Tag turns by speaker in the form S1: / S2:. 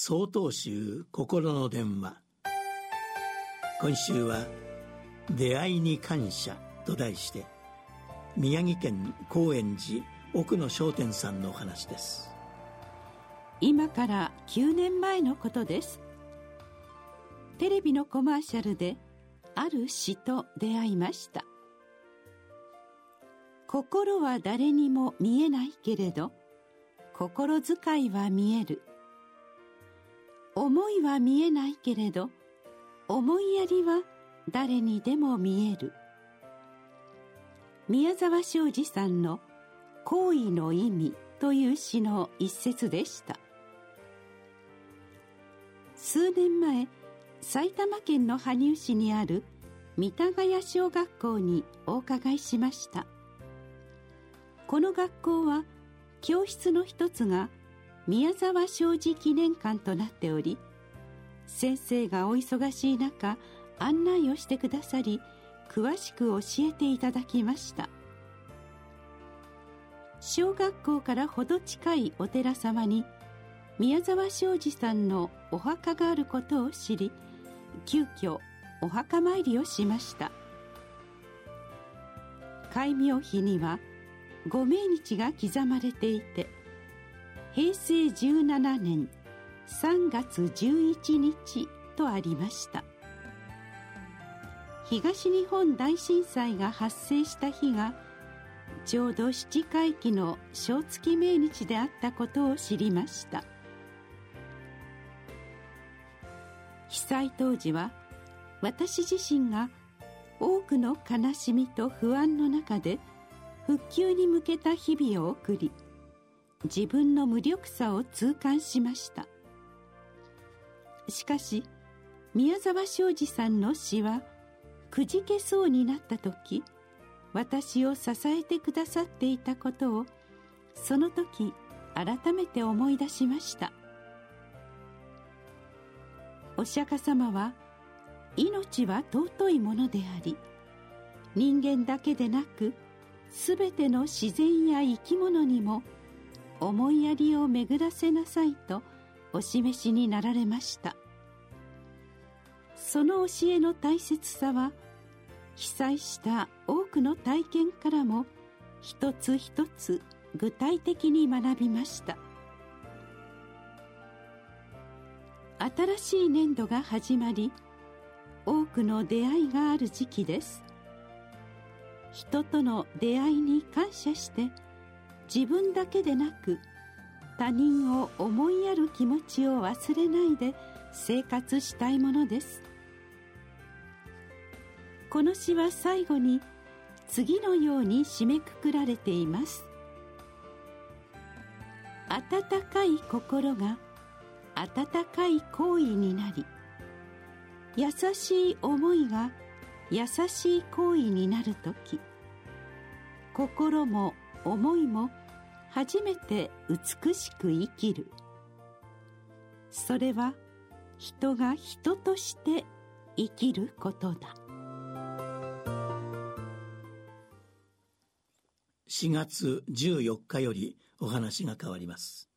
S1: 総統集心の電話。今週は「出会いに感謝」と題して宮城県高円寺奥野商店さんのお話です。
S2: 今から9年前のことです。テレビのコマーシャルである詩と出会いました。心は誰にも見えないけれど心遣いは見える。思いは見えないけれど思いやりは誰にでも見える。宮沢昌司さんの「行為の意味」という詩の一節でした。数年前埼玉県の羽生市にある三田ヶ谷小学校にお伺いしました。この学校は教室の一つが宮沢昌司記念館となっており先生がお忙しい中案内をしてくださり詳しく教えていただきました。小学校からほど近いお寺様に宮沢昌司さんのお墓があることを知り急遽お墓参りをしました。戒名碑にはご命日が刻まれていて平成17年3月11日とありました。東日本大震災が発生した日がちょうど七回忌の正月命日であったことを知りました。被災当時は私自身が多くの悲しみと不安の中で復旧に向けた日々を送り自分の無力さを痛感しました。しかし宮沢昌司さんの詩はくじけそうになった時私を支えてくださっていたことをその時改めて思い出しました。お釈迦様は命は尊いものであり人間だけでなく全ての自然や生き物にも思いやりを巡らせなさいとお示しになられました。その教えの大切さは被災した多くの体験からも一つ一つ具体的に学びました。新しい年度が始まり多くの出会いがある時期です。人との出会いに感謝して自分だけでなく他人を思いやる気持ちを忘れないで生活したいものです。この詩は最後に次のように締めくくられています。温かい心が温かい行為になり優しい思いが優しい行為になる時心も思いも初めて美しく生きる。それは人が人として生きることだ。
S1: 4月14日よりお話が変わります。